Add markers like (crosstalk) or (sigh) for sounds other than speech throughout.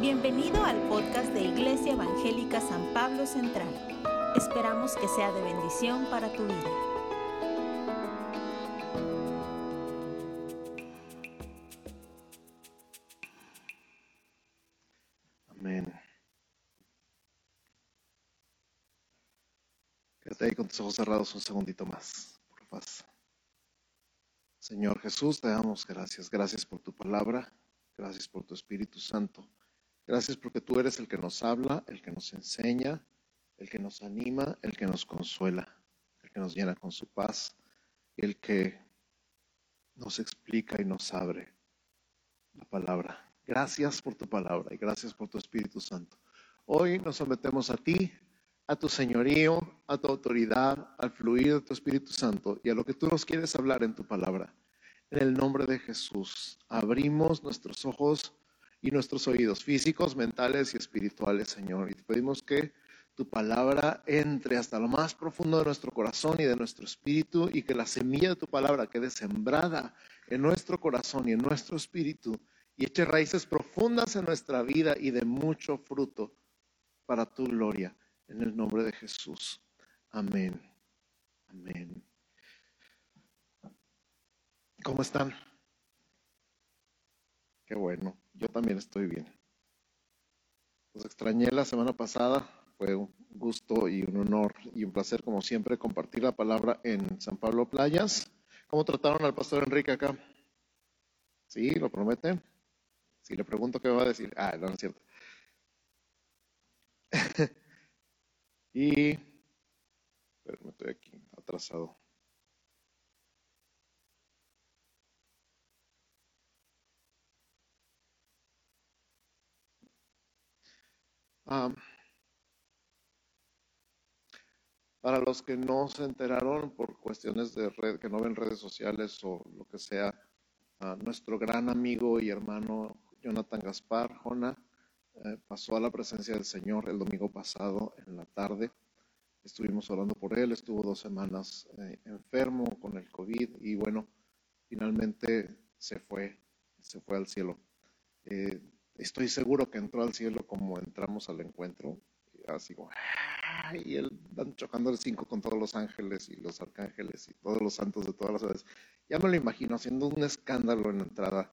Bienvenido al podcast de Iglesia Evangélica San Pablo Central. Esperamos que sea de bendición para tu vida. Amén. Quédate ahí con tus ojos cerrados un segundito más, por paz. Señor Jesús, te damos gracias. Gracias por tu palabra. Gracias por tu Espíritu Santo. Gracias porque tú eres el que nos habla, el que nos enseña, el que nos anima, el que nos consuela, el que nos llena con su paz, el que nos explica y nos abre la palabra. Gracias por tu palabra y gracias por tu Espíritu Santo. Hoy nos sometemos a ti, a tu señorío, a tu autoridad, al fluir de tu Espíritu Santo y a lo que tú nos quieres hablar en tu palabra. En el nombre de Jesús, abrimos nuestros ojos y nuestros oídos físicos, mentales y espirituales, Señor. Y te pedimos que tu palabra entre hasta lo más profundo de nuestro corazón y de nuestro espíritu y que la semilla de tu palabra quede sembrada en nuestro corazón y en nuestro espíritu y eche raíces profundas en nuestra vida y de mucho fruto para tu gloria. En el nombre de Jesús. Amén. Amén. ¿Cómo están? Qué bueno, yo también estoy bien. Los extrañé la semana pasada, fue un gusto y un honor y un placer como siempre compartir la palabra en San Pablo Playas. ¿Cómo trataron al pastor Enrique acá? ¿Sí? ¿Lo prometen? Si le pregunto qué va a decir, ah, no, no es cierto. (laughs) y, pero me estoy aquí atrasado. Um, para los que no se enteraron por cuestiones de red, que no ven redes sociales o lo que sea, uh, nuestro gran amigo y hermano Jonathan Gaspar, Jona, eh, pasó a la presencia del Señor el domingo pasado en la tarde. Estuvimos orando por él, estuvo dos semanas eh, enfermo con el COVID y bueno, finalmente se fue, se fue al cielo. Eh, estoy seguro que entró al cielo como entramos al encuentro, así como, y él van chocando el cinco con todos los ángeles y los arcángeles y todos los santos de todas las edades. Ya me lo imagino haciendo un escándalo en la entrada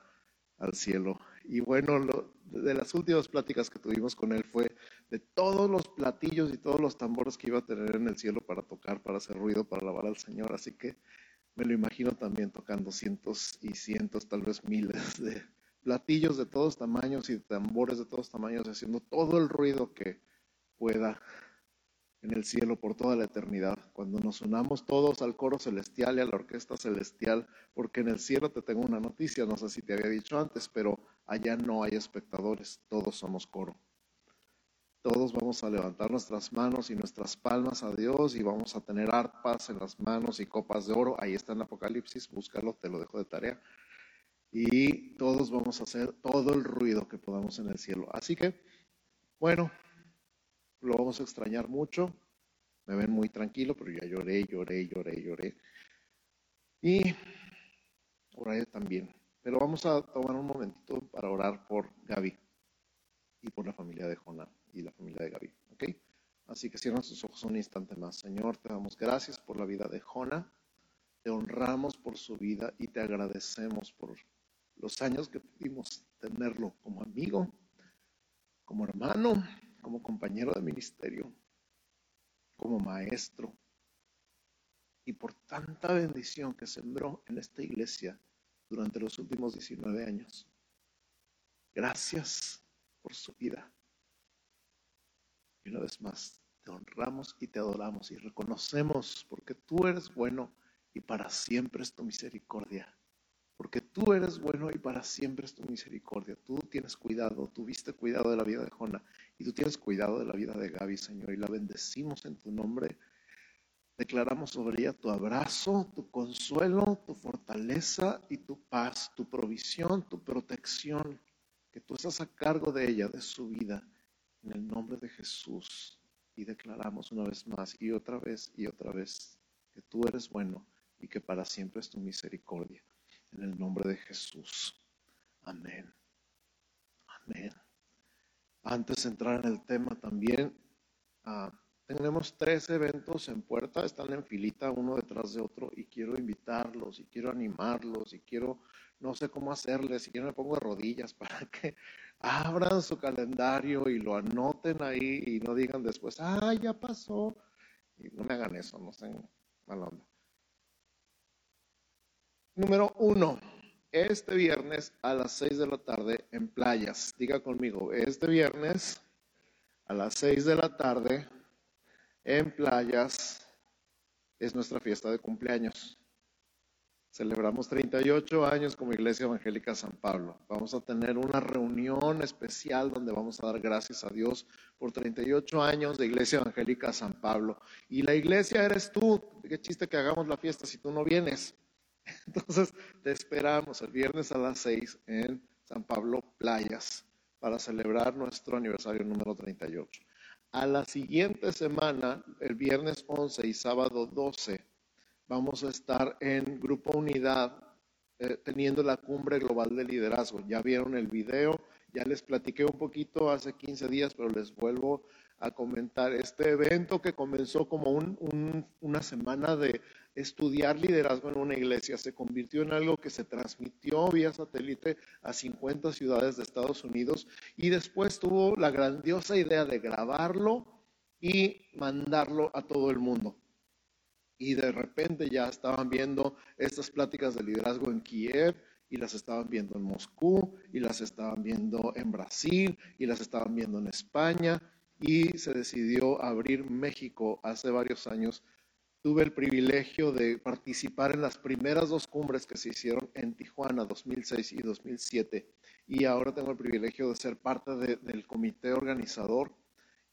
al cielo. Y bueno, lo, de las últimas pláticas que tuvimos con él fue de todos los platillos y todos los tambores que iba a tener en el cielo para tocar, para hacer ruido, para alabar al Señor. Así que me lo imagino también tocando cientos y cientos, tal vez miles de platillos de todos tamaños y tambores de todos tamaños, haciendo todo el ruido que pueda en el cielo por toda la eternidad, cuando nos unamos todos al coro celestial y a la orquesta celestial, porque en el cielo te tengo una noticia, no sé si te había dicho antes, pero allá no hay espectadores, todos somos coro. Todos vamos a levantar nuestras manos y nuestras palmas a Dios y vamos a tener arpas en las manos y copas de oro. Ahí está en Apocalipsis, búscalo, te lo dejo de tarea. Y todos vamos a hacer todo el ruido que podamos en el cielo. Así que, bueno, lo vamos a extrañar mucho. Me ven muy tranquilo, pero ya lloré, lloré, lloré, lloré. Y oré también. Pero vamos a tomar un momentito para orar por Gaby y por la familia de Jonah y la familia de Gaby. Así que cierran sus ojos un instante más. Señor, te damos gracias por la vida de Jonah. Te honramos por su vida y te agradecemos por los años que pudimos tenerlo como amigo, como hermano, como compañero de ministerio, como maestro, y por tanta bendición que sembró en esta iglesia durante los últimos 19 años. Gracias por su vida. Y una vez más, te honramos y te adoramos y reconocemos porque tú eres bueno y para siempre es tu misericordia tú eres bueno y para siempre es tu misericordia. Tú tienes cuidado, tuviste cuidado de la vida de Jona y tú tienes cuidado de la vida de Gaby, Señor, y la bendecimos en tu nombre. Declaramos sobre ella tu abrazo, tu consuelo, tu fortaleza y tu paz, tu provisión, tu protección, que tú estás a cargo de ella, de su vida, en el nombre de Jesús. Y declaramos una vez más y otra vez y otra vez que tú eres bueno y que para siempre es tu misericordia. En el nombre de Jesús. Amén. Amén. Antes de entrar en el tema también, ah, tenemos tres eventos en puerta, están en filita uno detrás de otro y quiero invitarlos y quiero animarlos y quiero, no sé cómo hacerles, si quiero me pongo de rodillas (laughs) para que abran su calendario y lo anoten ahí y no digan después, ah, ya pasó. Y no me hagan eso, no sean mala onda. Número uno, este viernes a las seis de la tarde en playas. Diga conmigo, este viernes a las seis de la tarde en playas es nuestra fiesta de cumpleaños. Celebramos 38 años como Iglesia Evangélica San Pablo. Vamos a tener una reunión especial donde vamos a dar gracias a Dios por 38 años de Iglesia Evangélica San Pablo. Y la iglesia eres tú. Qué chiste que hagamos la fiesta si tú no vienes. (laughs) Entonces te esperamos el viernes a las 6 en San Pablo Playas para celebrar nuestro aniversario número 38. A la siguiente semana, el viernes 11 y sábado 12, vamos a estar en Grupo Unidad eh, teniendo la cumbre global de liderazgo. Ya vieron el video, ya les platiqué un poquito hace 15 días, pero les vuelvo a comentar este evento que comenzó como una semana de estudiar liderazgo en una iglesia, se convirtió en algo que se transmitió vía satélite a 50 ciudades de Estados Unidos y después tuvo la grandiosa idea de grabarlo y mandarlo a todo el mundo y de repente ya estaban viendo estas pláticas de liderazgo en Kiev y las estaban viendo en Moscú y las estaban viendo en Brasil y las estaban viendo en España y se decidió abrir México hace varios años. Tuve el privilegio de participar en las primeras dos cumbres que se hicieron en Tijuana, 2006 y 2007. Y ahora tengo el privilegio de ser parte del comité organizador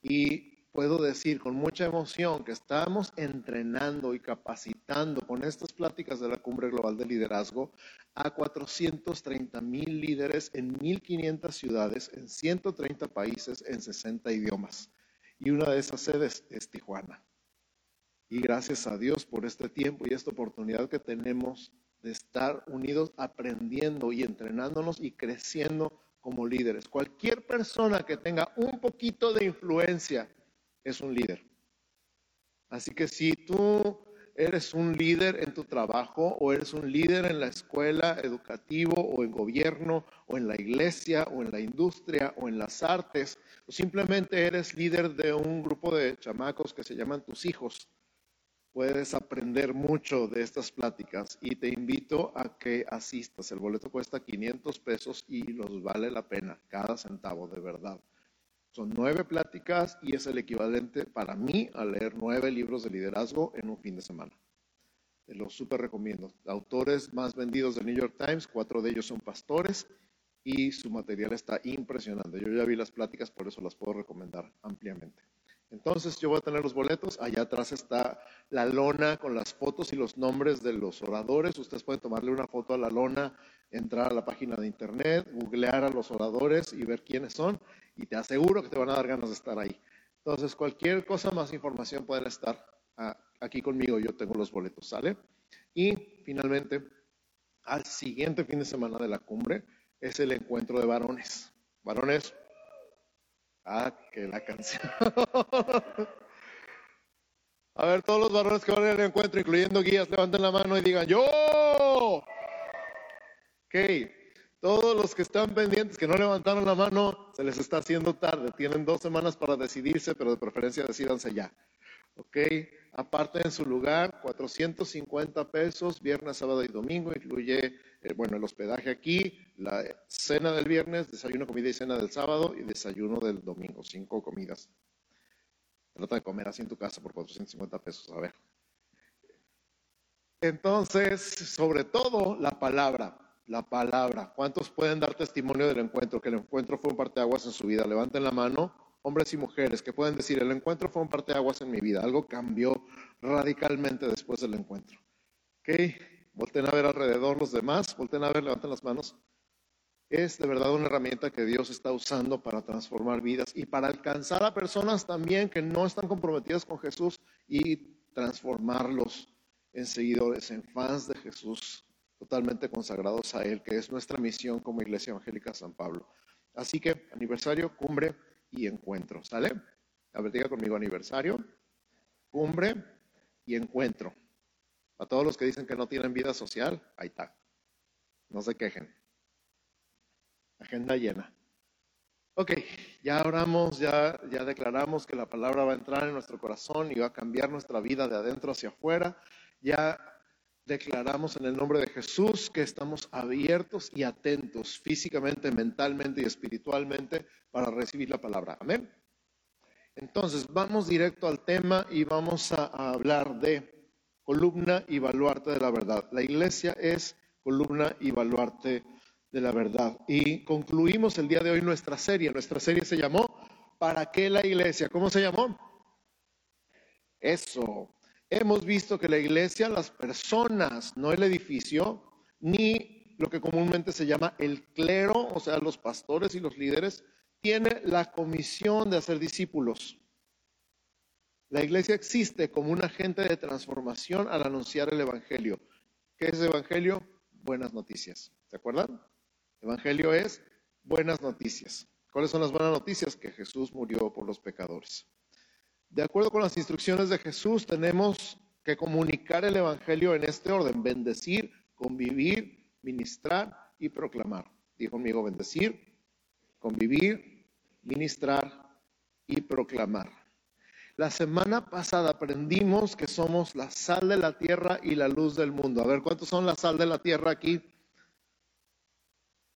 y puedo decir con mucha emoción que estamos entrenando y capacitando con estas pláticas de la Cumbre Global de Liderazgo a 430 mil líderes en 1.500 ciudades, en 130 países, en 60 idiomas. Y una de esas sedes es Tijuana. Y gracias a Dios por este tiempo y esta oportunidad que tenemos de estar unidos aprendiendo y entrenándonos y creciendo como líderes. Cualquier persona que tenga un poquito de influencia es un líder. Así que si tú eres un líder en tu trabajo o eres un líder en la escuela educativo o en gobierno o en la iglesia o en la industria o en las artes o simplemente eres líder de un grupo de chamacos que se llaman tus hijos, puedes aprender mucho de estas pláticas y te invito a que asistas. El boleto cuesta 500 pesos y los vale la pena, cada centavo de verdad. Son nueve pláticas y es el equivalente para mí a leer nueve libros de liderazgo en un fin de semana. Te lo súper recomiendo. Autores más vendidos del New York Times, cuatro de ellos son pastores y su material está impresionante. Yo ya vi las pláticas, por eso las puedo recomendar ampliamente. Entonces yo voy a tener los boletos. Allá atrás está la lona con las fotos y los nombres de los oradores. Ustedes pueden tomarle una foto a la lona, entrar a la página de internet, googlear a los oradores y ver quiénes son y te aseguro que te van a dar ganas de estar ahí. Entonces, cualquier cosa, más información pueden estar ah, aquí conmigo, yo tengo los boletos, ¿sale? Y finalmente, al siguiente fin de semana de la cumbre es el encuentro de varones. Varones, ah, que la canción. (laughs) A ver, todos los varones que van al encuentro, incluyendo guías, levanten la mano y digan, yo. Ok, todos los que están pendientes, que no levantaron la mano, se les está haciendo tarde. Tienen dos semanas para decidirse, pero de preferencia decidanse ya. ¿Ok? Aparte en su lugar, 450 pesos, viernes, sábado y domingo. Incluye, eh, bueno, el hospedaje aquí, la cena del viernes, desayuno, comida y cena del sábado y desayuno del domingo. Cinco comidas. Trata de comer así en tu casa por 450 pesos. A ver. Entonces, sobre todo, la palabra la palabra. ¿Cuántos pueden dar testimonio del encuentro? Que el encuentro fue un parteaguas en su vida. Levanten la mano, hombres y mujeres, que pueden decir, el encuentro fue un parteaguas en mi vida. Algo cambió radicalmente después del encuentro. ¿Ok? Volten a ver alrededor los demás, volten a ver, levanten las manos. Es de verdad una herramienta que Dios está usando para transformar vidas y para alcanzar a personas también que no están comprometidas con Jesús y transformarlos en seguidores, en fans de Jesús totalmente consagrados a Él, que es nuestra misión como Iglesia Evangélica San Pablo. Así que, aniversario, cumbre, y encuentro. ¿Sale? A ver, diga conmigo aniversario, cumbre y encuentro. A todos los que dicen que no tienen vida social, ahí está. No se quejen. Agenda llena. Ok, ya oramos, ya, ya declaramos que la palabra va a entrar en nuestro corazón y va a cambiar nuestra vida de adentro hacia afuera. Ya declaramos en el nombre de Jesús que estamos abiertos y atentos físicamente, mentalmente y espiritualmente para recibir la palabra. Amén. Entonces, vamos directo al tema y vamos a, hablar de columna y baluarte de la verdad. La iglesia es columna y baluarte de la verdad. Y concluimos el día de hoy nuestra serie. Nuestra serie se llamó ¿Para qué la iglesia? ¿Cómo se llamó? Eso. Hemos visto que la iglesia, las personas, no el edificio, ni lo que comúnmente se llama el clero, o sea, los pastores y los líderes, tiene la comisión de hacer discípulos. La iglesia existe como un agente de transformación al anunciar el Evangelio. ¿Qué es el Evangelio? Buenas noticias. ¿Se acuerdan? Evangelio es buenas noticias. ¿Cuáles son las buenas noticias? Que Jesús murió por los pecadores. De acuerdo con las instrucciones de Jesús, tenemos que comunicar el Evangelio en este orden, bendecir, convivir, ministrar y proclamar. Dijo conmigo, bendecir, convivir, ministrar y proclamar. La semana pasada aprendimos que somos la sal de la tierra y la luz del mundo. A ver, ¿cuántos son la sal de la tierra aquí?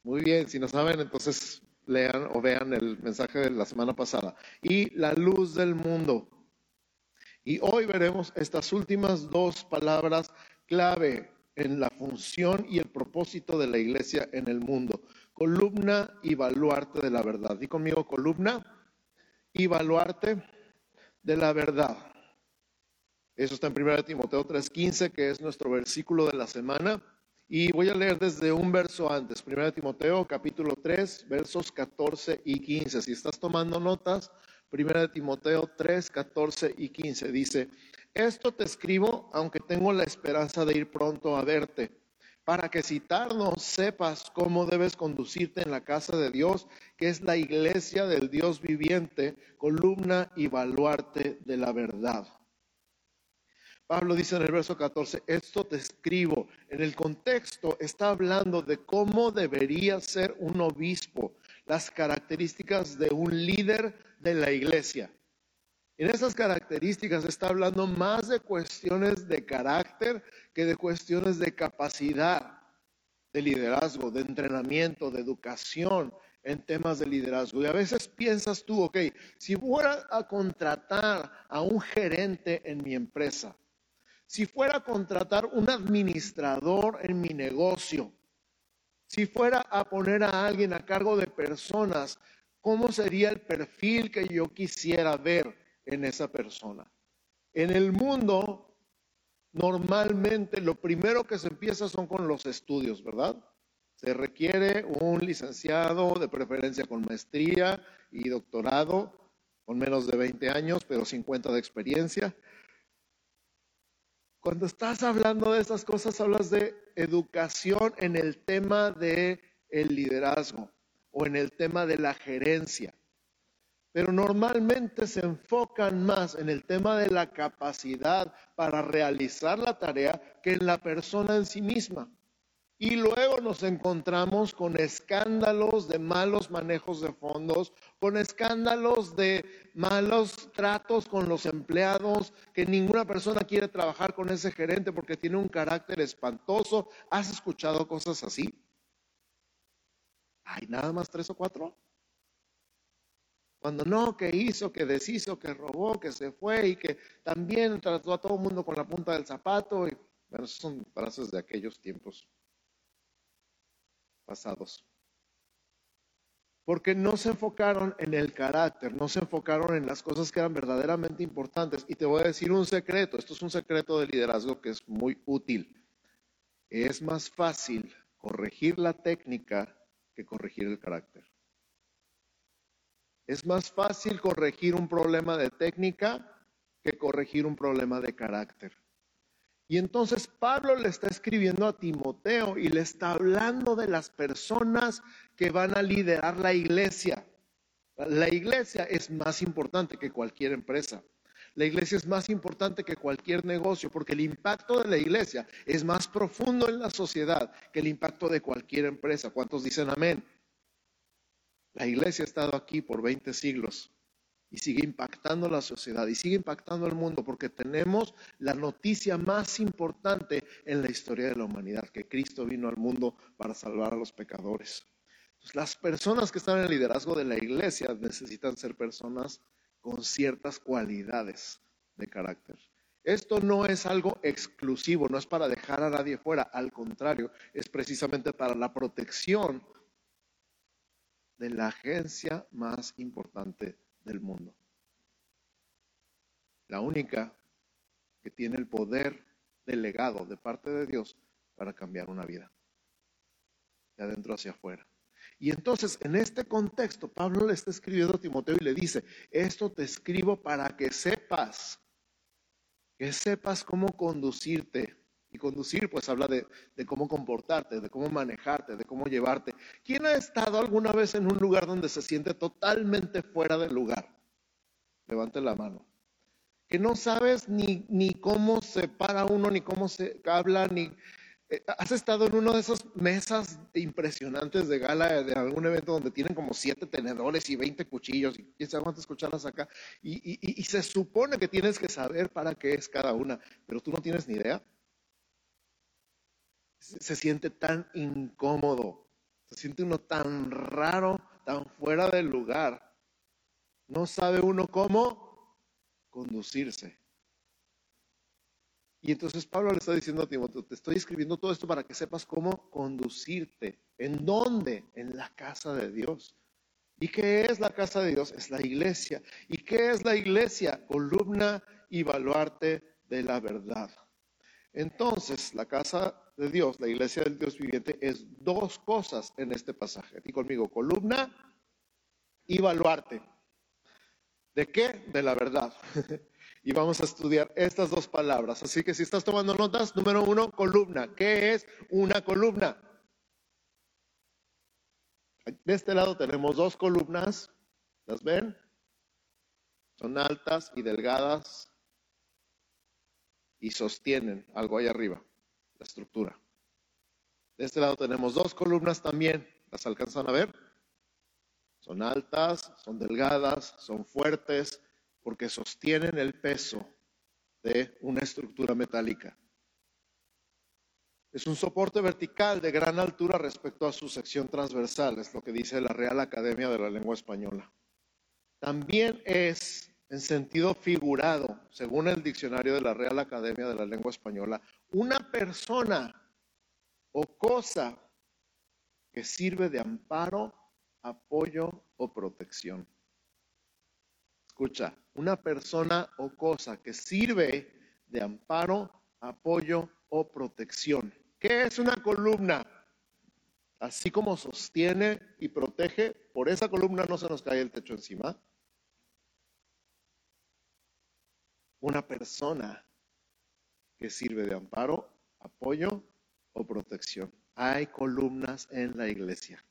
Muy bien, si no saben, entonces lean o vean el mensaje de la semana pasada. Y la luz del mundo. Y hoy veremos estas últimas dos palabras clave en la función y el propósito de la iglesia en el mundo columna y baluarte de la verdad. Di conmigo columna y baluarte de la verdad. Eso está en 1 Timoteo 3:15, que es nuestro versículo de la semana. Y voy a leer desde un verso antes, 1 Timoteo capítulo 3, versos 14 y 15. Si estás tomando notas, 1 Timoteo 3, 14 y 15 dice, esto te escribo aunque tengo la esperanza de ir pronto a verte para que si tardo sepas cómo debes conducirte en la casa de Dios, que es la iglesia del Dios viviente, columna y baluarte de la verdad. Pablo dice en el verso 14, esto te escribo. En el contexto está hablando de cómo debería ser un obispo, las características de un líder de la iglesia. En esas características está hablando más de cuestiones de carácter que de cuestiones de capacidad de liderazgo, de entrenamiento, de educación en temas de liderazgo. Y a veces piensas tú, ok, si fuera a contratar a un gerente en mi empresa, si fuera a contratar un administrador en mi negocio, si fuera a poner a alguien a cargo de personas, ¿cómo sería el perfil que yo quisiera ver? En esa persona. En el mundo, normalmente lo primero que se empieza son con los estudios, ¿verdad? Se requiere un licenciado, de preferencia con maestría y doctorado, con menos de 20 años, pero 50 de experiencia. Cuando estás hablando de esas cosas, hablas de educación en el tema de el liderazgo o en el tema de la gerencia pero normalmente se enfocan más en el tema de la capacidad para realizar la tarea que en la persona en sí misma. Y luego nos encontramos con escándalos de malos manejos de fondos, con escándalos de malos tratos con los empleados, que ninguna persona quiere trabajar con ese gerente porque tiene un carácter espantoso. ¿Has escuchado cosas así? ¿Hay nada más tres o cuatro? Cuando no, que hizo, que deshizo, que robó, que se fue y que también trató a todo el mundo con la punta del zapato. Y, bueno, esos son frases de aquellos tiempos pasados. Porque no se enfocaron en el carácter, no se enfocaron en las cosas que eran verdaderamente importantes. Y te voy a decir un secreto, esto es un secreto de liderazgo que es muy útil. Es más fácil corregir la técnica que corregir el carácter. Es más fácil corregir un problema de técnica que corregir un problema de carácter. Y entonces Pablo le está escribiendo a Timoteo y le está hablando de las personas que van a liderar la iglesia. La iglesia es más importante que cualquier empresa. La iglesia es más importante que cualquier negocio porque el impacto de la iglesia es más profundo en la sociedad que el impacto de cualquier empresa. ¿Cuántos dicen amén? La iglesia ha estado aquí por 20 siglos y sigue impactando la sociedad y sigue impactando el mundo porque tenemos la noticia más importante en la historia de la humanidad, que Cristo vino al mundo para salvar a los pecadores. las personas que están en el liderazgo de la iglesia necesitan ser personas con ciertas cualidades de carácter. Esto no es algo exclusivo, no es para dejar a nadie fuera, al contrario, es precisamente para la protección de la agencia más importante del mundo. La única que tiene el poder delegado de parte de Dios para cambiar una vida, de adentro hacia afuera. Y entonces, en este contexto, Pablo le está escribiendo a Timoteo y le dice, esto te escribo para que sepas, que sepas cómo conducirte. Y conducir, pues habla de, cómo comportarte, de cómo manejarte, de cómo llevarte. ¿Quién ha estado alguna vez en un lugar donde se siente totalmente fuera del lugar? Levante la mano. Que no sabes ni, ni cómo se para uno, ni cómo se habla, ni eh, ¿Has estado en una de esas mesas impresionantes de gala de algún evento donde tienen como siete tenedores y veinte cuchillos y quién sabe cuántas cucharas acá? Y, se supone que tienes que saber para qué es cada una, pero tú no tienes ni idea. Se, siente tan incómodo, se siente uno tan raro, tan fuera del lugar. No sabe uno cómo conducirse. Y entonces Pablo le está diciendo a Timoteo, te estoy escribiendo todo esto para que sepas cómo conducirte. ¿En dónde? En la casa de Dios. ¿Y qué es la casa de Dios? Es la iglesia. ¿Y qué es la iglesia? Columna y baluarte de la verdad. Entonces, la casa de Dios, la iglesia del Dios viviente, es dos cosas en este pasaje. Aquí conmigo, columna y baluarte. ¿De qué? De la verdad. (laughs) y vamos a estudiar estas dos palabras. Así que si estás tomando notas, número uno, columna. ¿Qué es una columna? De este lado tenemos dos columnas. ¿Las ven? Son altas y delgadas y sostienen algo ahí arriba, la estructura. De este lado tenemos dos columnas también. ¿Las alcanzan a ver? Son altas, son delgadas, son fuertes, porque sostienen el peso de una estructura metálica. Es un soporte vertical de gran altura respecto a su sección transversal, es lo que dice la Real Academia de la Lengua Española. También es, en sentido figurado, según el diccionario de la Real Academia de la Lengua Española, una persona o cosa que sirve de amparo, apoyo o protección. Escucha, una persona o cosa que sirve de amparo, apoyo o protección. ¿Qué es una columna? Así como sostiene y protege, por esa columna no se nos cae el techo encima. Una persona que sirve de amparo, apoyo o protección. Hay columnas en la iglesia.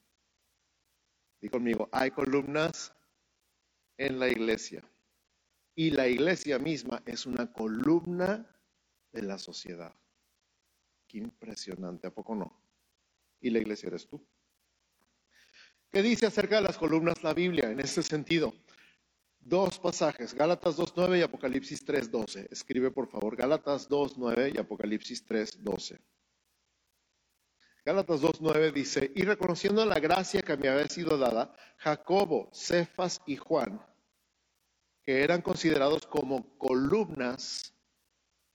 Dí conmigo, hay columnas en la iglesia. Y la iglesia misma es una columna de la sociedad. Qué impresionante, ¿a poco no? Y la iglesia eres tú. ¿Qué dice acerca de las columnas la Biblia en ese sentido? Dos pasajes, Gálatas 2.9 y Apocalipsis 3.12. Escribe por favor Gálatas 2.9 y Apocalipsis 3.12. Gálatas 2.9 dice, y reconociendo la gracia que me había sido dada, Jacobo, Cefas y Juan, que eran considerados como columnas,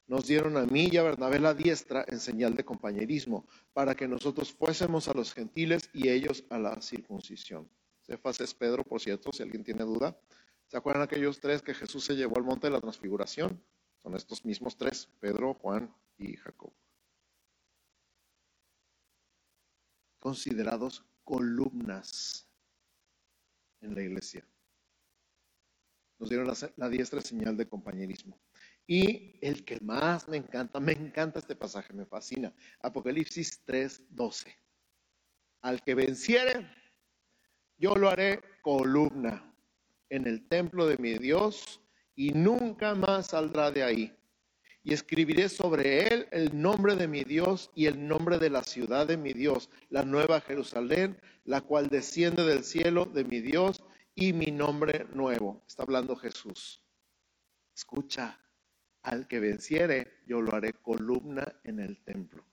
nos dieron a mí y a Bernabé la diestra en señal de compañerismo, para que nosotros fuésemos a los gentiles y ellos a la circuncisión. Cefas es Pedro, por cierto, si alguien tiene duda. ¿Se acuerdan aquellos tres que Jesús se llevó al monte de la transfiguración? Son estos mismos tres, Pedro, Juan y Jacob. considerados columnas en la iglesia. Nos dieron la, diestra señal de compañerismo. Y el que más me encanta, me encanta este pasaje, me fascina. Apocalipsis 3:12. Al que venciere, yo lo haré columna en el templo de mi Dios y nunca más saldrá de ahí. Y escribiré sobre él el nombre de mi Dios y el nombre de la ciudad de mi Dios, la nueva Jerusalén, la cual desciende del cielo de mi Dios y mi nombre nuevo. Está hablando Jesús. Escucha, al que venciere, yo lo haré columna en el templo.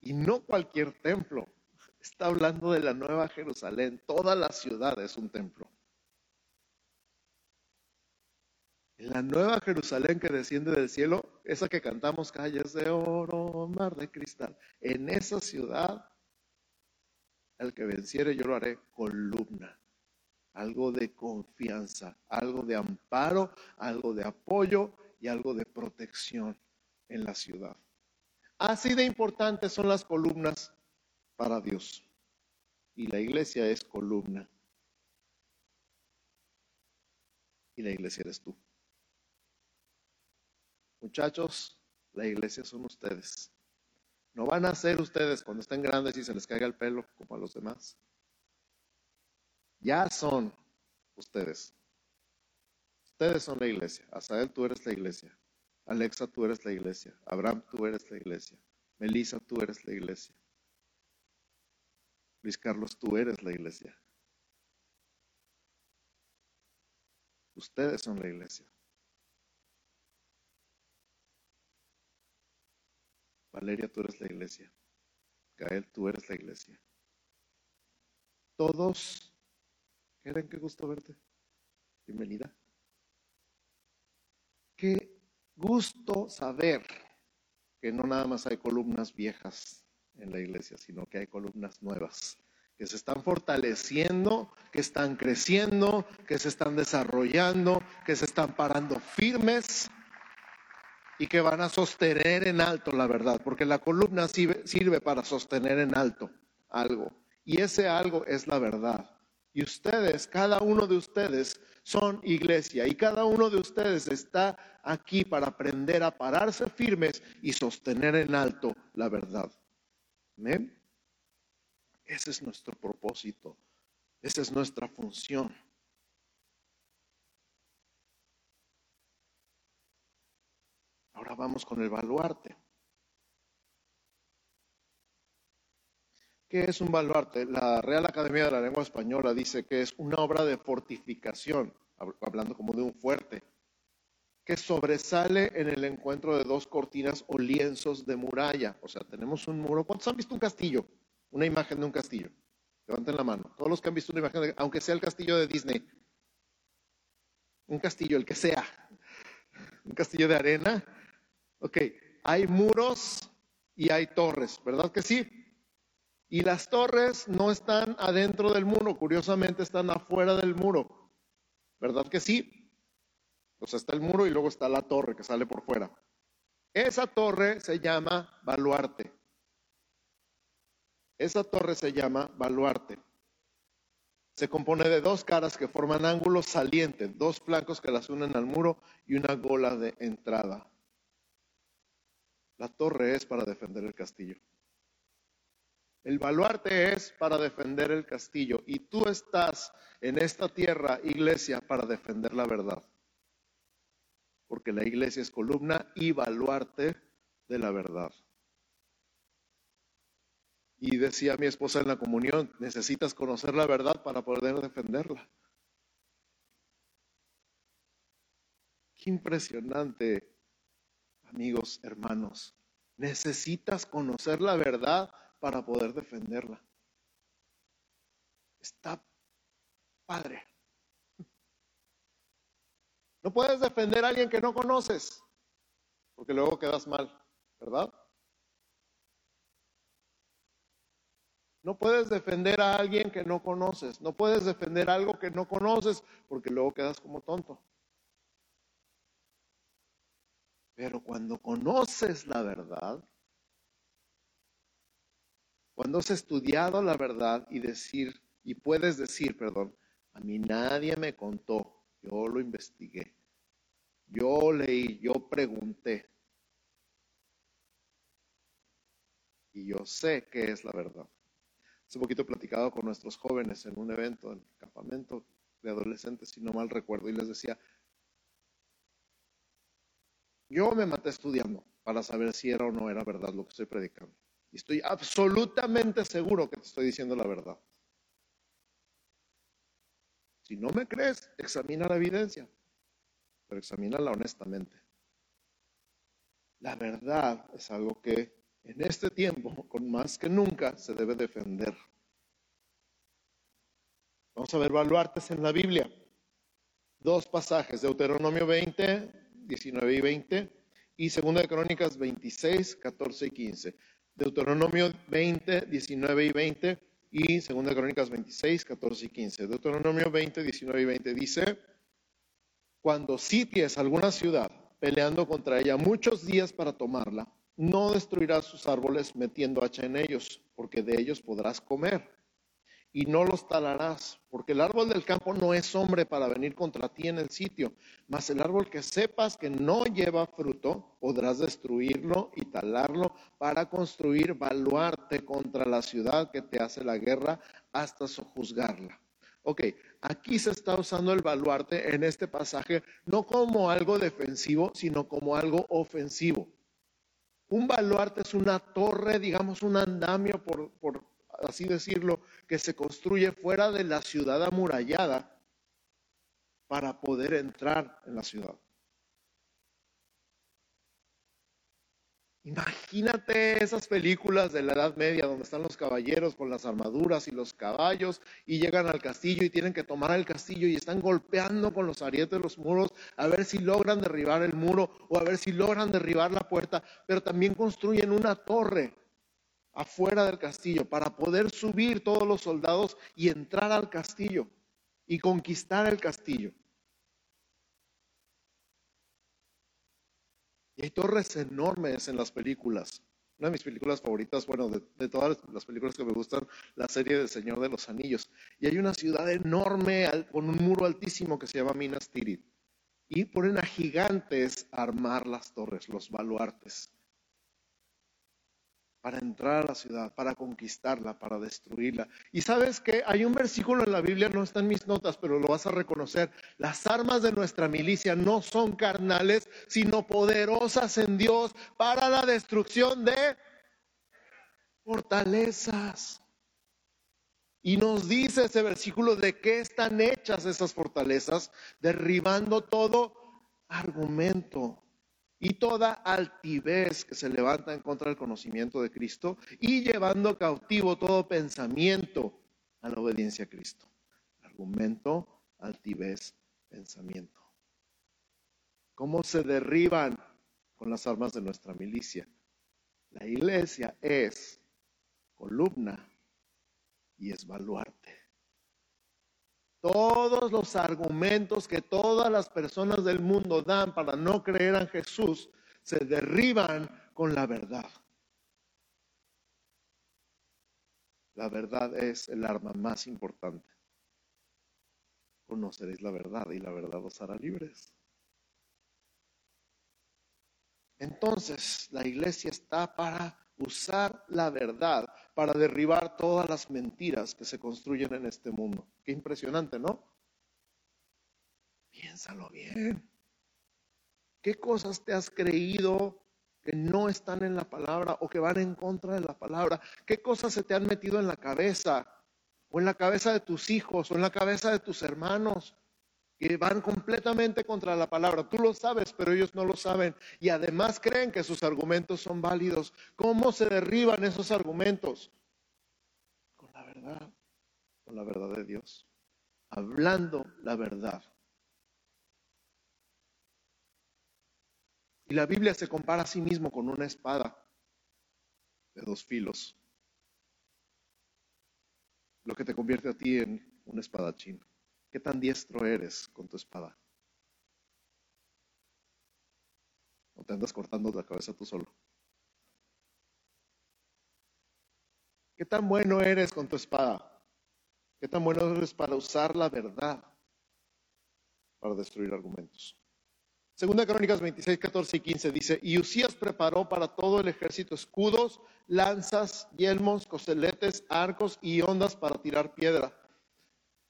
Y no cualquier templo. Está hablando de la nueva Jerusalén. Toda la ciudad es un templo. La nueva Jerusalén que desciende del cielo, esa que cantamos calles de oro, mar de cristal, en esa ciudad, al que venciere yo lo haré columna, algo de confianza, algo de amparo, algo de apoyo y algo de protección en la ciudad. Así de importantes son las columnas para Dios. Y la iglesia es columna. Y la iglesia eres tú. Muchachos, la iglesia son ustedes. No van a ser ustedes cuando estén grandes y se les caiga el pelo como a los demás. Ya son ustedes. Ustedes son la iglesia. Asael, tú eres la iglesia. Alexa, tú eres la iglesia. Abraham, tú eres la iglesia. Melissa, tú eres la iglesia. Luis Carlos, tú eres la iglesia. Ustedes son la iglesia. Valeria, tú eres la iglesia. Gael, tú eres la iglesia. Todos, Keren, qué gusto verte. Bienvenida. Qué gusto saber que no nada más hay columnas viejas en la iglesia, sino que hay columnas nuevas que se están fortaleciendo, que están creciendo, que se están desarrollando, que se están parando firmes y que van a sostener en alto la verdad, porque la columna sirve, para sostener en alto algo. Y ese algo es la verdad. Y ustedes, cada uno de ustedes son iglesia y cada uno de ustedes está aquí para aprender a pararse firmes y sostener en alto la verdad. Ese es nuestro propósito. Esa es nuestra función. Ahora vamos con el baluarte. ¿Qué es un baluarte? La Real Academia de la Lengua Española dice que es una obra de fortificación, hablando como de un fuerte, que sobresale en el encuentro de dos cortinas o lienzos de muralla. O sea, tenemos un muro. ¿Cuántos han visto un castillo? Una imagen de un castillo. Levanten la mano. Todos los que han visto una imagen, aunque sea el castillo de Disney. Un castillo, el que sea. Un castillo de arena Ok, hay muros y hay torres, ¿verdad que sí? Y las torres no están adentro del muro, curiosamente están afuera del muro, ¿verdad que sí? O está el muro y luego está la torre que sale por fuera. Esa torre se llama baluarte. Esa torre se llama baluarte. Se compone de dos caras que forman ángulos salientes, dos flancos que las unen al muro y una gola de entrada. La torre es para defender el castillo. El baluarte es para defender el castillo. Y tú estás en esta tierra, iglesia, para defender la verdad. Porque la iglesia es columna y baluarte de la verdad. Y decía mi esposa en la comunión, necesitas conocer la verdad para poder defenderla. Qué impresionante amigos, hermanos. Necesitas conocer la verdad para poder defenderla. Está padre. No puedes defender a alguien que no conoces, porque luego quedas mal, ¿verdad? No puedes defender a alguien que no conoces. No puedes defender algo que no conoces, porque luego quedas como tonto. Pero cuando conoces la verdad, cuando has estudiado la verdad y decir, y puedes decir, perdón, a mí nadie me contó, yo lo investigué, yo leí, yo pregunté, y yo sé que es la verdad. Hace poquito he platicado con nuestros jóvenes en un evento, en el campamento, de adolescentes, si no mal recuerdo, y les decía, yo me maté estudiando para saber si era o no era verdad lo que estoy predicando. Y estoy absolutamente seguro que te estoy diciendo la verdad. Si no me crees, examina la evidencia, pero examínala honestamente. La verdad es algo que en este tiempo, con más que nunca, se debe defender. Vamos a ver baluartes en la Biblia. Dos pasajes, Deuteronomio 20, 19 y 20 y Segunda de Crónicas 26, 14 y 15. Deuteronomio 20, 19 y 20 y Segunda de Crónicas 26, 14 y 15. Deuteronomio 20, 19 y 20 dice, cuando sities alguna ciudad peleando contra ella muchos días para tomarla, no destruirás sus árboles metiendo hacha en ellos, porque de ellos podrás comer y no los talarás, porque el árbol del campo no es hombre para venir contra ti en el sitio, mas el árbol que sepas que no lleva fruto, podrás destruirlo y talarlo para construir baluarte contra la ciudad que te hace la guerra hasta sojuzgarla. Ok, aquí se está usando el baluarte en este pasaje no como algo defensivo, sino como algo ofensivo. Un baluarte es una torre, digamos, un andamio por, por así decirlo, que se construye fuera de la ciudad amurallada para poder entrar en la ciudad. Imagínate esas películas de la Edad Media donde están los caballeros con las armaduras y los caballos y llegan al castillo y tienen que tomar el castillo y están golpeando con los arietes los muros a ver si logran derribar el muro o a ver si logran derribar la puerta, pero también construyen una torre afuera del castillo para poder subir todos los soldados y entrar al castillo y conquistar el castillo. Y hay torres enormes en las películas. Una de mis películas favoritas, bueno, de, todas las películas que me gustan, la serie del Señor de los Anillos. Y hay una ciudad enorme con un muro altísimo que se llama Minas Tirith. Y ponen a gigantes armar las torres, los baluartes para entrar a la ciudad, para conquistarla, para destruirla. Y sabes que hay un versículo en la Biblia, no está en mis notas, pero lo vas a reconocer. Las armas de nuestra milicia no son carnales, sino poderosas en Dios para la destrucción de fortalezas. Y nos dice ese versículo de qué están hechas esas fortalezas, derribando todo argumento y toda altivez que se levanta en contra del conocimiento de Cristo y llevando cautivo todo pensamiento a la obediencia a Cristo. Argumento, altivez, pensamiento. ¿Cómo se derriban con las armas de nuestra milicia? La iglesia es columna y es baluarte todos los argumentos que todas las personas del mundo dan para no creer en Jesús se derriban con la verdad. La verdad es el arma más importante. Conoceréis la verdad y la verdad os hará libres. Entonces, la iglesia está para usar la verdad para derribar todas las mentiras que se construyen en este mundo. Qué impresionante, ¿no? Piénsalo bien. ¿Qué cosas te has creído que no están en la palabra o que van en contra de la palabra? ¿Qué cosas se te han metido en la cabeza o en la cabeza de tus hijos o en la cabeza de tus hermanos? Que van completamente contra la palabra. Tú lo sabes, pero ellos no lo saben. Y además creen que sus argumentos son válidos. ¿Cómo se derriban esos argumentos? Con la verdad, con la verdad de Dios. Hablando la verdad. Y la Biblia se compara a sí mismo con una espada de dos filos. Lo que te convierte a ti en un espadachín. ¿Qué tan diestro eres con tu espada? ¿O te andas cortando la cabeza tú solo? ¿Qué tan bueno eres con tu espada? ¿Qué tan bueno eres para usar la verdad para destruir argumentos? Segunda Crónicas 26, 14 y 15 dice, y Usías preparó para todo el ejército escudos, lanzas, yelmos, coseletes, arcos y ondas para tirar piedra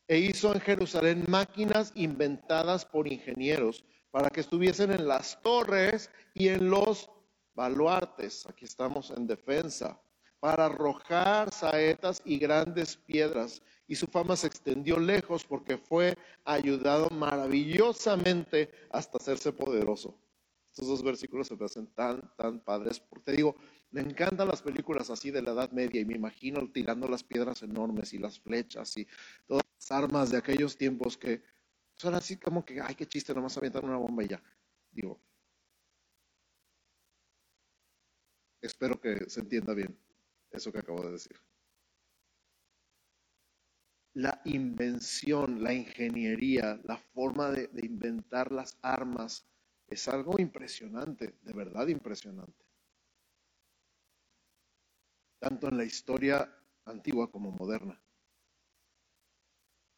e hizo en Jerusalén máquinas inventadas por ingenieros para que estuviesen en las torres y en los baluartes. Aquí estamos en defensa para arrojar saetas y grandes piedras. Y su fama se extendió lejos porque fue ayudado maravillosamente hasta hacerse poderoso. Estos dos versículos se me tan, tan padres. Porque te digo, me encantan las películas así de la Edad Media y me imagino tirando las piedras enormes y las flechas y todas las armas de aquellos tiempos que son así como que, ay, qué chiste, nomás avientan una bomba y ya. Digo, espero que se entienda bien eso que acabo de decir. La invención, la ingeniería, la forma de inventar las armas es algo impresionante, de verdad impresionante. Tanto en la historia antigua como moderna.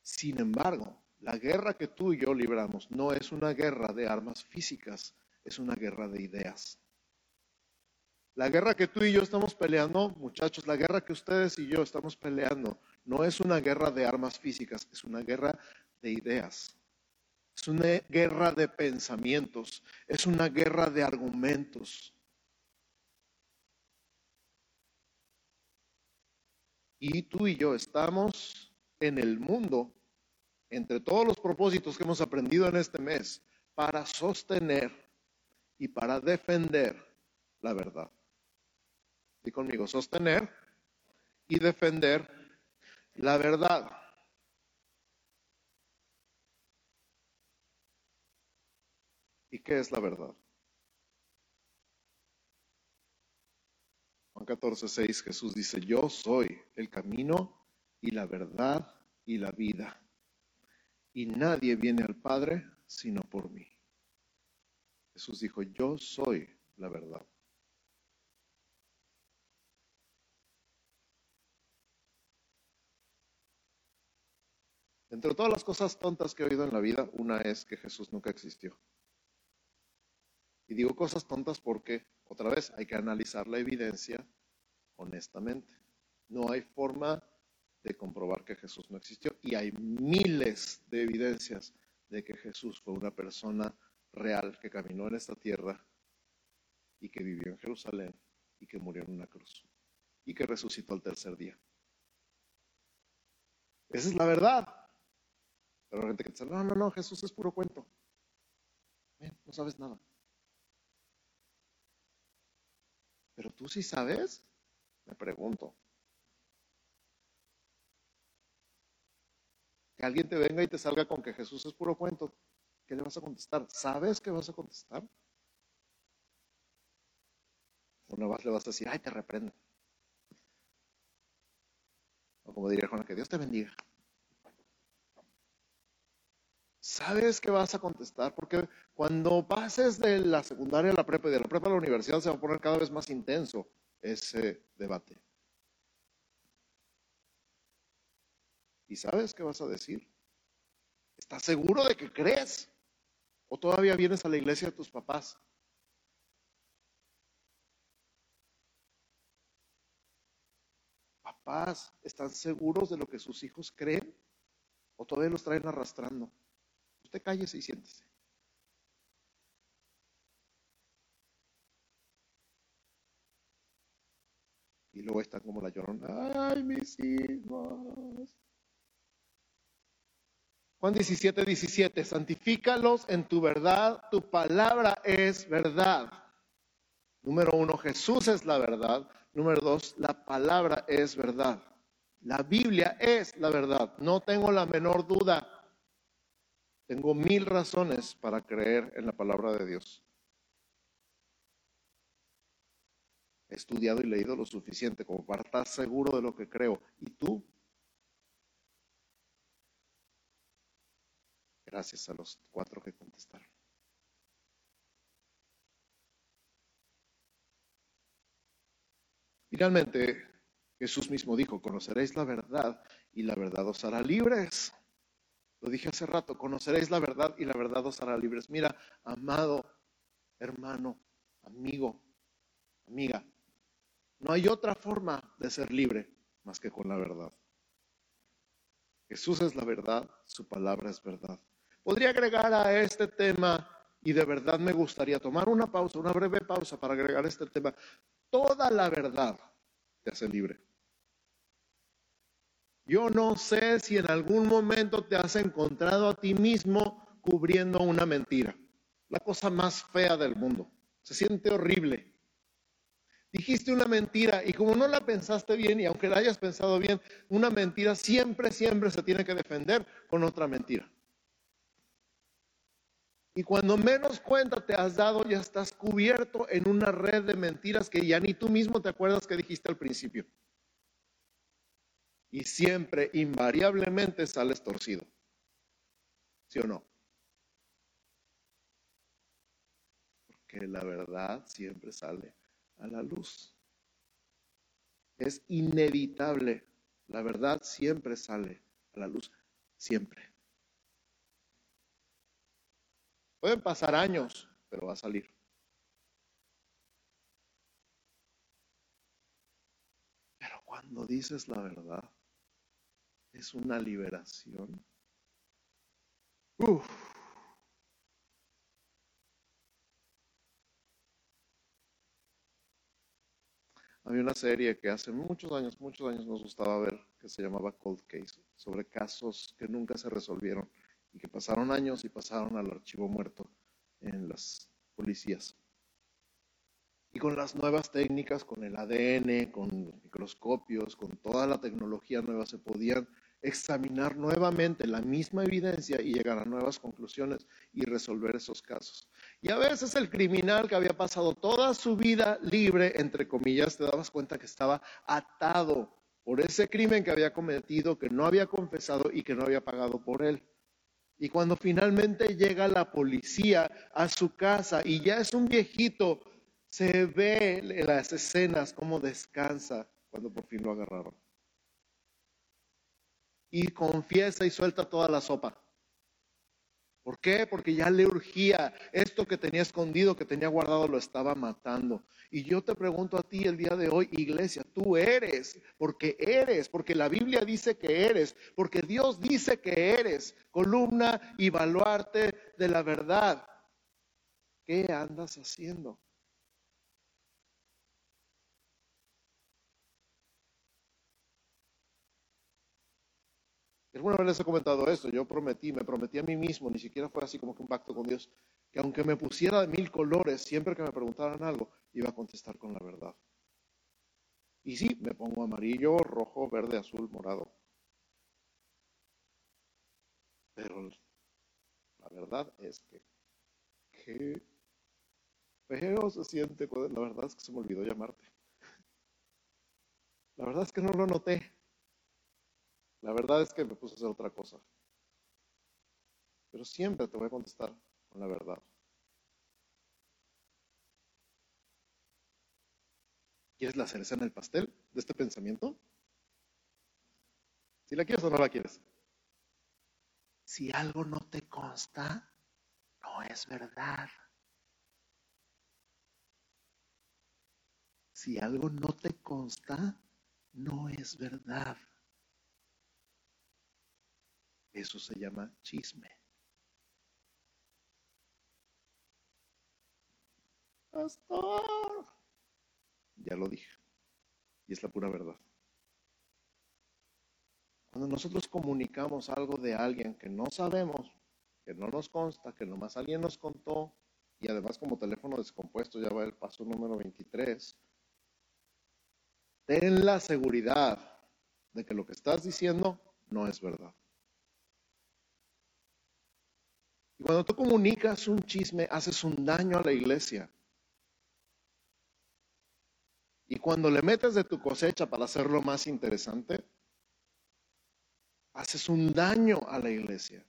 Sin embargo, la guerra que tú y yo libramos no es una guerra de armas físicas, es una guerra de ideas. La guerra que tú y yo estamos peleando, muchachos, la guerra que ustedes y yo estamos peleando, no es una guerra de armas físicas, es una guerra de ideas. Es una guerra de pensamientos, es una guerra de argumentos. Y tú y yo estamos en el mundo, entre todos los propósitos que hemos aprendido en este mes, para sostener y para defender la verdad y conmigo, sostener y defender la verdad. ¿Y qué es la verdad? Juan 14, 6, Jesús dice, yo soy el camino y la verdad y la vida. Y nadie viene al Padre sino por mí. Jesús dijo, yo soy la verdad. Entre todas las cosas tontas que he oído en la vida, una es que Jesús nunca existió. Y digo cosas tontas porque, otra vez, hay que analizar la evidencia honestamente. No hay forma de comprobar que Jesús no existió. Y hay miles de evidencias de que Jesús fue una persona real que caminó en esta tierra y que vivió en Jerusalén y que murió en una cruz y que resucitó al tercer día. Esa es la verdad. Pero hay gente que dice, no, no, no, Jesús es puro cuento. no sabes nada. Pero tú sí sabes, me pregunto. Que alguien te venga y te salga con que Jesús es puro cuento. ¿Qué le vas a contestar? ¿Sabes qué vas a contestar? O no vas, le vas a decir, ay, te reprendo. O como diría Juan, que Dios te bendiga sabes que vas a contestar, porque cuando pases de la secundaria a la prepa y de la prepa a la universidad se va a poner cada vez más intenso ese debate. ¿Y sabes qué vas a decir? ¿Estás seguro de que crees? ¿O todavía vienes a la iglesia de tus papás? Papás, ¿están seguros de lo que sus hijos creen? ¿O todavía los traen arrastrando? Usted cállese y siéntese. Y luego están como la llorona. Ay, mis hijos. Juan 17, 17. Santifícalos en tu verdad. Tu palabra es verdad. Número uno, Jesús es la verdad. Número dos, la palabra es verdad. La Biblia es la verdad. No tengo la menor duda. Tengo mil razones para creer en la palabra de Dios. He estudiado y leído lo suficiente como para estar seguro de lo que creo. ¿Y tú? Gracias a los cuatro que contestaron. Finalmente, Jesús mismo dijo, conoceréis la verdad y la verdad os hará libres. Lo dije hace rato, conoceréis la verdad y la verdad os hará libres. Mira, amado hermano, amigo, amiga, no hay otra forma de ser libre más que con la verdad. Jesús es la verdad, su palabra es verdad. Podría agregar a este tema, y de verdad me gustaría tomar una pausa, una breve pausa para agregar este tema. Toda la verdad te hace libre. Yo no sé si en algún momento te has encontrado a ti mismo cubriendo una mentira. La cosa más fea del mundo. Se siente horrible. Dijiste una mentira y como no la pensaste bien y aunque la hayas pensado bien, una mentira siempre, siempre se tiene que defender con otra mentira. Y cuando menos cuenta te has dado, ya estás cubierto en una red de mentiras que ya ni tú mismo te acuerdas que dijiste al principio y siempre, invariablemente, sales torcido. ¿Sí o no? Porque la verdad siempre sale a la luz. Es inevitable. La verdad siempre sale a la luz. Siempre. Pueden pasar años, pero va a salir. Pero cuando dices la verdad, es una liberación. Había una serie que hace muchos años, muchos años nos gustaba ver, que se llamaba Cold Case, sobre casos que nunca se resolvieron y que pasaron años y pasaron al archivo muerto en las policías. Y con las nuevas técnicas, con el ADN, con microscopios, con toda la tecnología nueva, se podían examinar nuevamente la misma evidencia y llegar a nuevas conclusiones y resolver esos casos. Y a veces el criminal que había pasado toda su vida libre, entre comillas, te dabas cuenta que estaba atado por ese crimen que había cometido, que no había confesado y que no había pagado por él. Y cuando finalmente llega la policía a su casa y ya es un viejito, se ve en las escenas cómo descansa cuando por fin lo agarraron y confiesa y suelta toda la sopa. ¿Por qué? Porque ya le urgía. Esto que tenía escondido, que tenía guardado, lo estaba matando. Y yo te pregunto a ti el día de hoy, iglesia, tú eres, porque eres, porque la Biblia dice que eres, porque Dios dice que eres columna y baluarte de la verdad. ¿Qué andas haciendo? Alguna vez les he comentado esto, yo prometí, me prometí a mí mismo, ni siquiera fue así como que un pacto con Dios, que aunque me pusiera de mil colores, siempre que me preguntaran algo, iba a contestar con la verdad. Y sí, me pongo amarillo, rojo, verde, azul, morado. Pero la verdad es que qué feo se siente. La verdad es que se me olvidó llamarte. La verdad es que no lo noté. La verdad es que me puse a hacer otra cosa. Pero siempre te voy a contestar con la verdad. ¿Quieres la cereza en el pastel de este pensamiento? Si la quieres o no la quieres. Si algo no te consta, no es verdad. Si algo no te consta, no es verdad. Eso se llama chisme. Pastor. Ya lo dije. Y es la pura verdad. Cuando nosotros comunicamos algo de alguien que no sabemos, que no nos consta, que nomás alguien nos contó, y además como teléfono descompuesto ya va el paso número 23, ten la seguridad de que lo que estás diciendo no es verdad. Y cuando tú comunicas un chisme, haces un daño a la iglesia. Y cuando le metes de tu cosecha para hacerlo más interesante, haces un daño a la iglesia.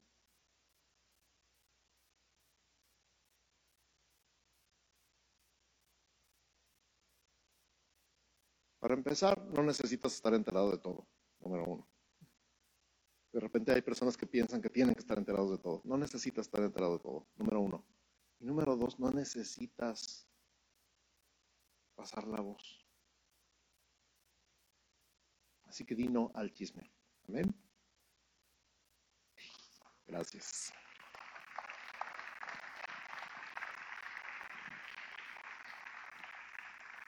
Para empezar, no necesitas estar enterado de todo, número uno. De repente hay personas que piensan que tienen que estar enterados de todo. No necesitas estar enterado de todo, número uno. Y número dos, no necesitas pasar la voz. Así que di no al chisme. Amén. Gracias.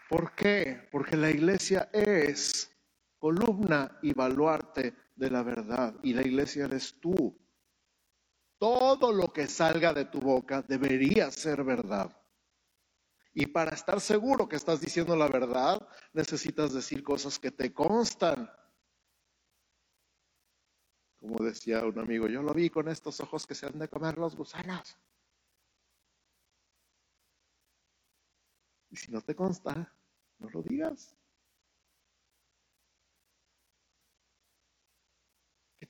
¿Por qué? Porque la iglesia es columna y baluarte de la verdad y la iglesia eres tú. Todo lo que salga de tu boca debería ser verdad. Y para estar seguro que estás diciendo la verdad, necesitas decir cosas que te constan. Como decía un amigo, yo lo vi con estos ojos que se han de comer los gusanos. Y si no te consta, no lo digas.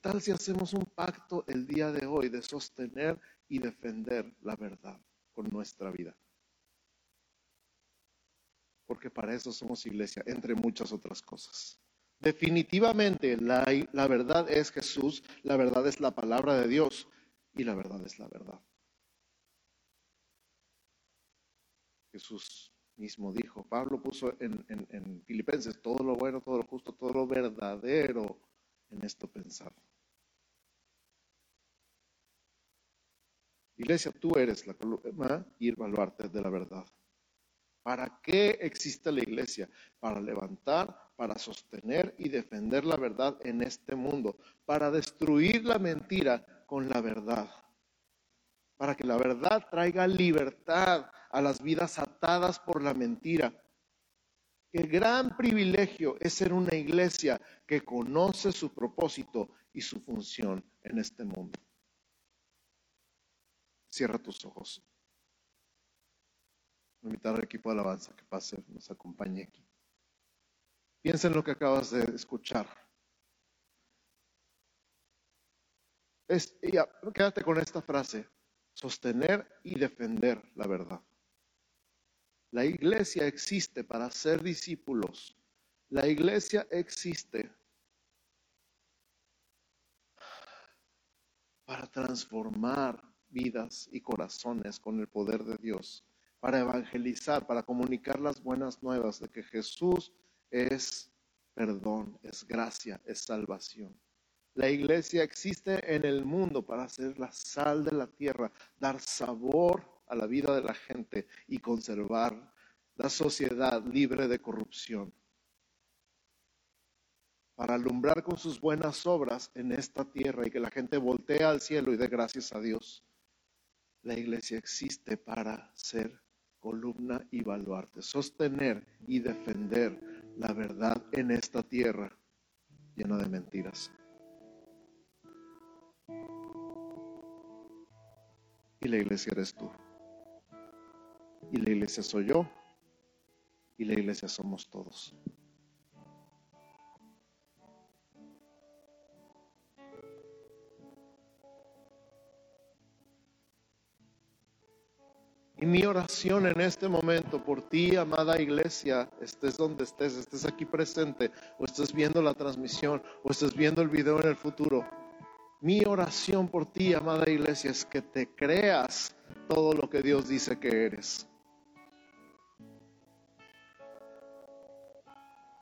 Tal si hacemos un pacto el día de hoy de sostener y defender la verdad con nuestra vida? Porque para eso somos iglesia, entre muchas otras cosas. Definitivamente la, la verdad es Jesús, la verdad es la palabra de Dios y la verdad es la verdad. Jesús mismo dijo, Pablo puso en, en, Filipenses todo lo bueno, todo lo justo, todo lo verdadero en esto pensar. Iglesia, tú eres la columna y el baluarte de la verdad. ¿Para qué existe la iglesia? Para levantar, para sostener y defender la verdad en este mundo, para destruir la mentira con la verdad, para que la verdad traiga libertad a las vidas atadas por la mentira. Qué gran privilegio es ser una iglesia que conoce su propósito y su función en este mundo. Cierra tus ojos. Voy a invitar al equipo de alabanza que pase, nos acompañe aquí. Piensa en lo que acabas de escuchar. Es, ya, quédate con esta frase, sostener y defender la verdad. La iglesia existe para ser discípulos. La iglesia existe para transformar vidas y corazones con el poder de Dios, para evangelizar, para comunicar las buenas nuevas de que Jesús es perdón, es gracia, es salvación. La iglesia existe en el mundo para ser la sal de la tierra, dar sabor a la vida de la gente y conservar la sociedad libre de corrupción. Para alumbrar con sus buenas obras en esta tierra y que la gente voltee al cielo y dé gracias a Dios. La iglesia existe para ser columna y baluarte, sostener y defender la verdad en esta tierra llena de mentiras. Y la iglesia eres tú y la iglesia soy yo y la iglesia somos todos. Y mi oración en este momento por ti, amada iglesia, estés donde estés, estés aquí presente, o estés viendo la transmisión, o estés viendo el video en el futuro. Mi oración por ti, amada iglesia, es que te creas todo lo que Dios dice que eres.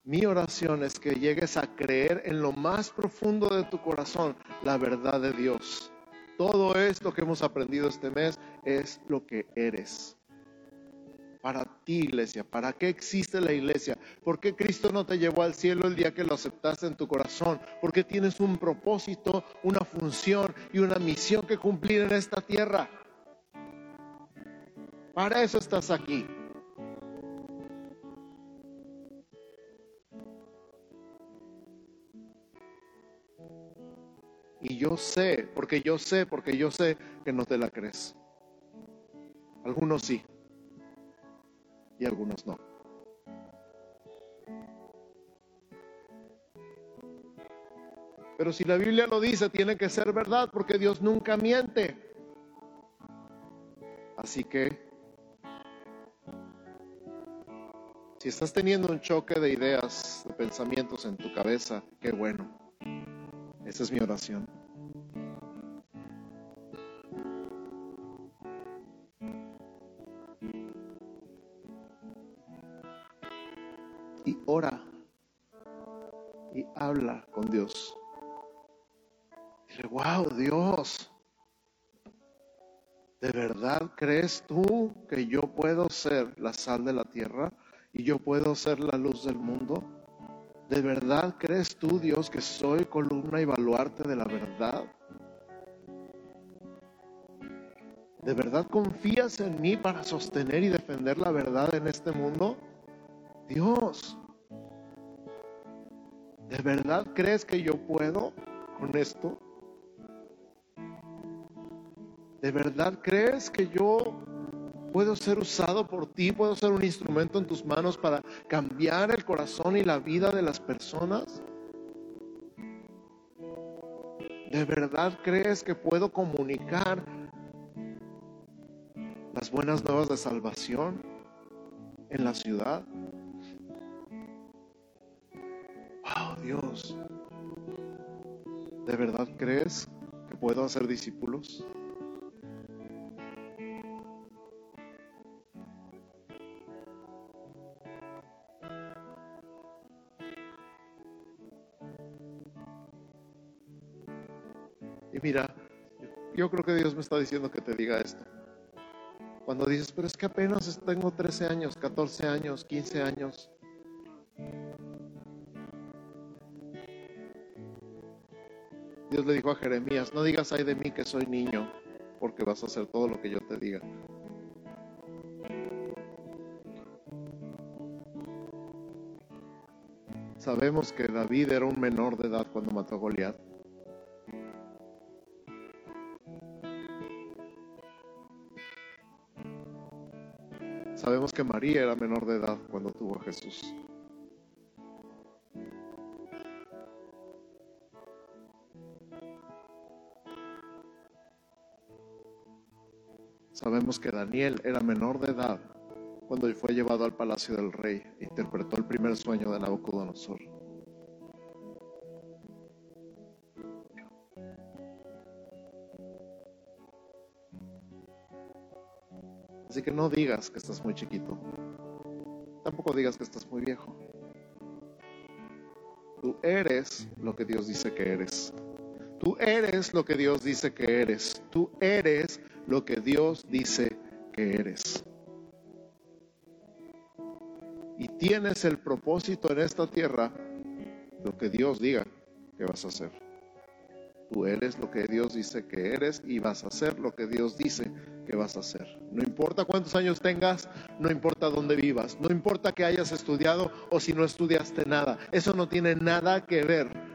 Mi oración es que llegues a creer en lo más profundo de tu corazón la verdad de Dios. Todo esto que hemos aprendido este mes es lo que eres. Para ti, iglesia, ¿para qué existe la iglesia? ¿Por qué Cristo no te llevó al cielo el día que lo aceptaste en tu corazón? Porque tienes un propósito, una función y una misión que cumplir en esta tierra. Para eso estás aquí. Sé, porque yo sé, porque yo sé que no te la crees. Algunos sí y algunos no. Pero si la Biblia lo dice, tiene que ser verdad porque Dios nunca miente. Así que, si estás teniendo un choque de ideas, de pensamientos en tu cabeza, qué bueno. Esa es mi oración. Dios. Wow, Dios, ¿De verdad crees tú que yo puedo ser la sal de la tierra y yo puedo ser la luz del mundo? ¿De verdad crees tú, Dios, que soy columna y baluarte de la verdad? ¿De verdad confías en mí para sostener y defender la verdad en este mundo? Dios, ¿de verdad crees que yo puedo con esto? ¿De verdad crees que yo puedo ser usado por ti? ¿Puedo ser un instrumento en tus manos para cambiar el corazón y la vida de las personas? ¿De verdad crees que puedo comunicar las buenas nuevas de salvación en la ciudad? Oh Dios, ¿de verdad crees que puedo hacer discípulos? mira, yo creo que Dios me está diciendo que te diga esto. Cuando dices, pero es que apenas tengo 13 años, 14 años, 15 años. Dios le dijo a Jeremías, no digas ay de mí que soy niño, porque vas a hacer todo lo que yo te diga. Sabemos que David era un menor de edad cuando mató a Goliat. Sabemos que María era menor de edad cuando tuvo a Jesús. Sabemos que Daniel era menor de edad cuando fue llevado al palacio del rey e interpretó el primer sueño de Nabucodonosor. Así que no digas que estás muy chiquito. Tampoco digas que estás muy viejo. Tú eres lo que Dios dice que eres. Tú eres lo que Dios dice que eres. Tú eres lo que Dios dice que eres. Y tienes el propósito en esta tierra, lo que Dios diga que vas a hacer. Tú eres lo que Dios dice que eres y vas a hacer lo que Dios dice que vas a hacer. No importa cuántos años tengas, no importa dónde vivas, no importa que hayas estudiado o si no estudiaste nada. Eso no tiene nada que ver.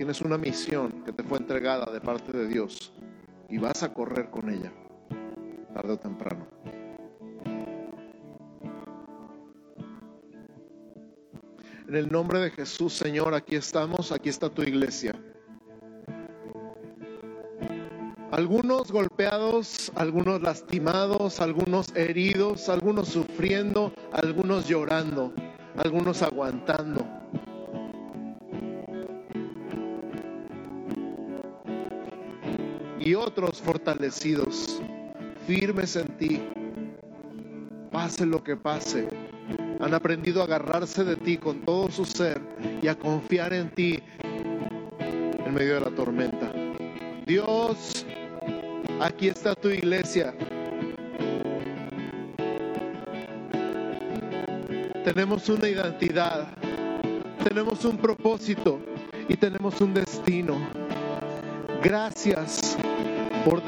Tienes una misión que te fue entregada de parte de Dios y vas a correr con ella, tarde o temprano. En el nombre de Jesús, Señor, aquí estamos, aquí está tu iglesia. algunos golpeados, algunos lastimados, algunos heridos, algunos sufriendo, algunos llorando, algunos aguantando. Y otros fortalecidos, firmes en ti, pase lo que pase. Han aprendido a agarrarse de ti con todo su ser y a confiar en ti en medio de la tormenta. Dios Aquí está tu iglesia. Tenemos una identidad, tenemos un propósito y tenemos un destino. Gracias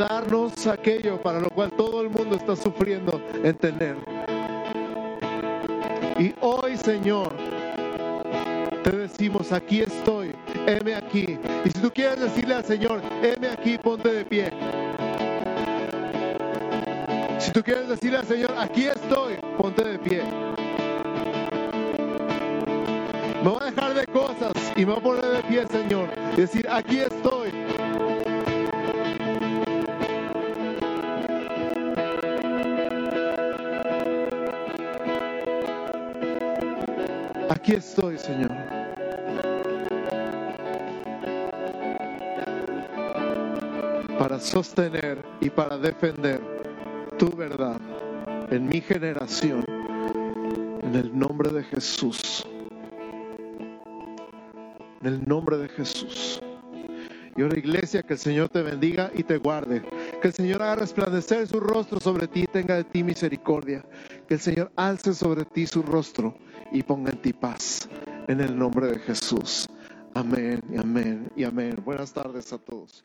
darnos aquello para lo cual todo el mundo está sufriendo en tener. Y hoy, Señor, te decimos, aquí estoy, heme aquí. Y si tú quieres decirle al Señor, heme aquí, ponte de pie. Si tú quieres decirle al Señor, aquí estoy, ponte de pie. Me voy a dejar de cosas y me voy a poner de pie, Señor. Y decir, aquí estoy. Aquí estoy, Señor. Para sostener y para defender tu verdad en mi generación, en el nombre de Jesús. En el nombre de Jesús. Y ahora iglesia, que el Señor te bendiga y te guarde. Que el Señor haga resplandecer su rostro sobre ti y tenga de ti misericordia. Que el Señor alce sobre ti su rostro y ponga en ti paz. En el nombre de Jesús. Amén amén y amén. Buenas tardes a todos.